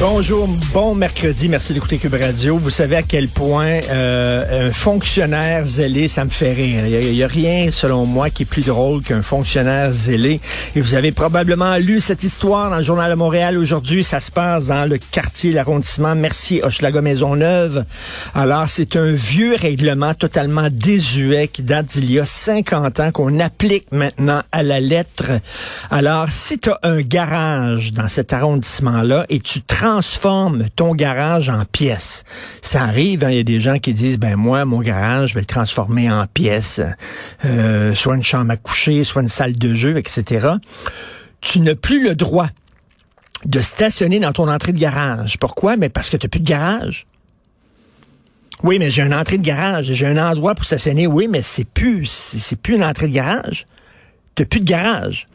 Bonjour, bon mercredi, merci d'écouter Cube Radio. Vous savez à quel point euh, un fonctionnaire zélé, ça me fait rire. Il n'y a, rien, selon moi, qui est plus drôle qu'un fonctionnaire zélé. Et vous avez probablement lu cette histoire dans le Journal de Montréal aujourd'hui. Ça se passe dans le quartier, l'arrondissement Mercier, Hochelaga Maisonneuve. Alors, c'est un vieux règlement totalement désuet qui date d'il y a 50 ans qu'on applique maintenant à la lettre. Alors, si tu un garage dans cet arrondissement-là et tu transformes ton garage en pièces. Ça arrive, hein, il y a des gens qui disent, ben moi, mon garage, je vais le transformer en pièces, euh, soit une chambre à coucher, soit une salle de jeu, etc. Tu n'as plus le droit de stationner dans ton entrée de garage. Pourquoi? Mais parce que tu n'as plus de garage. Oui, mais j'ai une entrée de garage, j'ai un endroit pour stationner. Oui, mais c'est plus, c'est plus une entrée de garage. T'as plus de garage.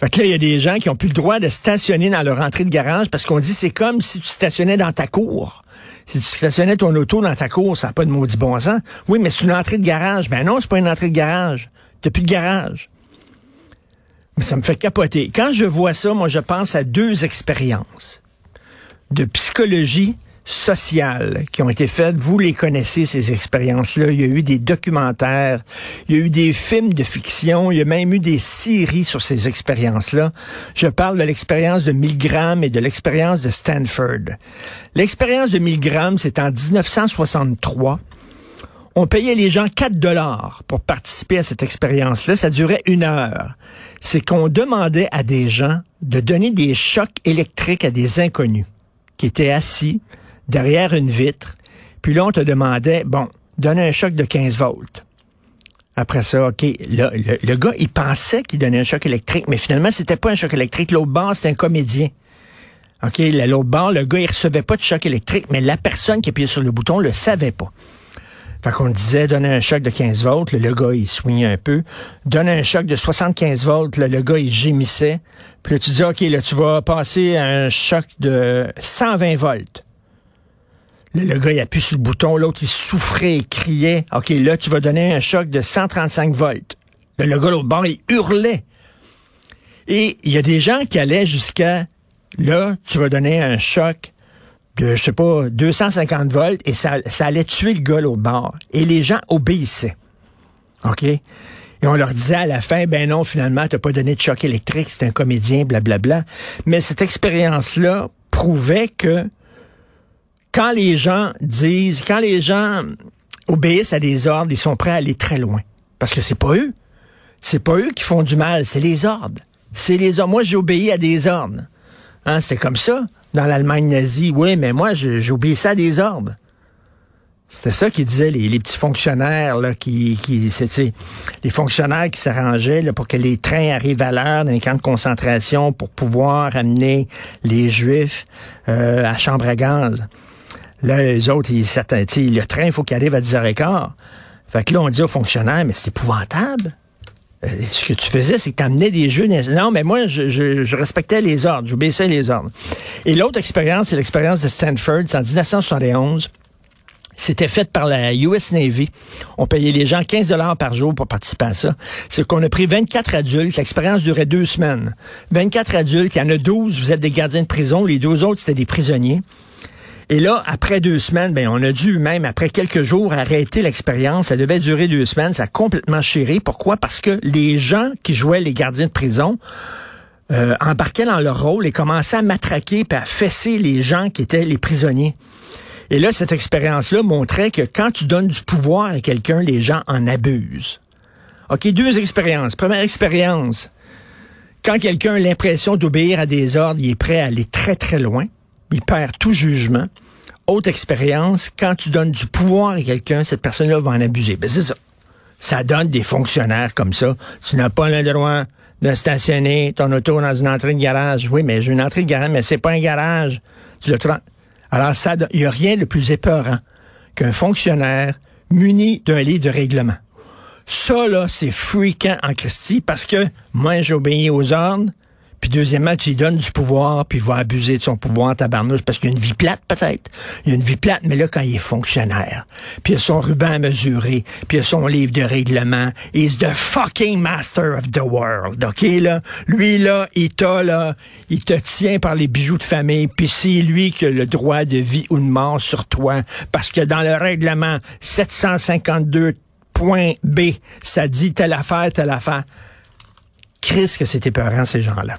Fait que là, il y a des gens qui ont plus le droit de stationner dans leur entrée de garage parce qu'on dit c'est comme si tu stationnais dans ta cour. Si tu stationnais ton auto dans ta cour, ça n'a pas de maudit bon sens. Oui, mais c'est une entrée de garage. Ben non, c'est pas une entrée de garage. T'as plus de garage. Mais ça me fait capoter. Quand je vois ça, moi, je pense à deux expériences de psychologie sociales qui ont été faites. Vous les connaissez, ces expériences-là. Il y a eu des documentaires, il y a eu des films de fiction, il y a même eu des séries sur ces expériences-là. Je parle de l'expérience de Milgram et de l'expérience de Stanford. L'expérience de Milgram, c'est en 1963. On payait les gens 4 dollars pour participer à cette expérience-là. Ça durait une heure. C'est qu'on demandait à des gens de donner des chocs électriques à des inconnus qui étaient assis derrière une vitre. Puis là, on te demandait, bon, donne un choc de 15 volts. Après ça, OK, le, le, gars, il pensait qu'il donnait un choc électrique, mais finalement, c'était pas un choc électrique. L'autre bord, c'était un comédien. OK, l'autre bord, le gars, il recevait pas de choc électrique, mais la personne qui appuyait sur le bouton le savait pas. Fait qu'on disait, donne un choc de 15 volts, le gars, il soignait un peu. Donne un choc de 75 volts, le gars, il gémissait. Puis là, tu dis, OK, là, tu vas passer à un choc de 120 volts. Le, gars, il appuie sur le bouton, l'autre, il souffrait, il criait. OK, là, tu vas donner un choc de 135 volts. le gars, l'autre bord, il hurlait. Et il y a des gens qui allaient jusqu'à, là, tu vas donner un choc de, je sais pas, 250 volts et ça, allait tuer le gars l'autre bord. Et les gens obéissaient. OK? Et on leur disait à la fin, ben non, finalement, t'as pas donné de choc électrique, c'est un comédien, blablabla. Bla, bla. Mais cette expérience-là prouvait que quand les gens disent, quand les gens obéissent à des ordres, ils sont prêts à aller très loin. Parce que c'est pas eux. C'est pas eux qui font du mal, c'est les ordres. C'est les ordres. Moi, j'ai obéi à des ordres. Hein, c'était comme ça dans l'Allemagne nazie. Oui, mais moi, j'obéissais à des ordres. C'était ça qu'ils disaient les, petits fonctionnaires là, qui, qui les fonctionnaires qui s'arrangeaient pour que les trains arrivent à l'heure dans les camps de concentration pour pouvoir amener les Juifs euh, à chambre à gaz. Là, les autres, ils, certains, le train, il faut qu'il arrive à 10h15. Fait que là, on dit aux fonctionnaires, mais c'est épouvantable. Euh, ce que tu faisais, c'est que tu amenais des jeux. Non, mais moi, je, respectais les ordres, j'obéissais les ordres. Et l'autre expérience, c'est l'expérience de Stanford, c'est en 1971. C'était fait par la US Navy. On payait les gens 15 dollars par jour pour participer à ça. C'est qu'on a pris 24 adultes. L'expérience durait deux semaines. 24 adultes. Il y en a 12. Vous êtes des gardiens de prison. Les deux autres, c'était des prisonniers. Et là, après deux semaines, ben, on a dû même, après quelques jours, arrêter l'expérience. Ça devait durer deux semaines. Ça a complètement chéré. Pourquoi? Parce que les gens qui jouaient les gardiens de prison euh, embarquaient dans leur rôle et commençaient à matraquer et à fesser les gens qui étaient les prisonniers. Et là, cette expérience-là montrait que quand tu donnes du pouvoir à quelqu'un, les gens en abusent. OK, deux expériences. Première expérience, quand quelqu'un a l'impression d'obéir à des ordres, il est prêt à aller très, très loin il perd tout jugement. Autre expérience, quand tu donnes du pouvoir à quelqu'un, cette personne-là va en abuser. Ben, c'est ça. Ça donne des fonctionnaires comme ça. Tu n'as pas le droit de stationner ton auto dans une entrée de garage. Oui, mais j'ai une entrée de garage, mais c'est pas un garage. Tu le Alors, ça, il n'y a rien de plus épeurant qu'un fonctionnaire muni d'un lit de règlement. Ça, là, c'est freakant en Christie parce que moi, j'obéis aux ordres. Puis deuxièmement, tu lui donnes du pouvoir, puis il va abuser de son pouvoir tabarnouche parce qu'il a une vie plate, peut-être. Il a une vie plate, mais là, quand il est fonctionnaire, puis il a son ruban à mesurer, puis il a son livre de règlement, he's the fucking master of the world, OK, là? Lui, là, il t'a, là, il te tient par les bijoux de famille, puis c'est lui qui a le droit de vie ou de mort sur toi, parce que dans le règlement 752.b, ça dit telle affaire, telle affaire. Chris que c'était épeurant, ces gens-là.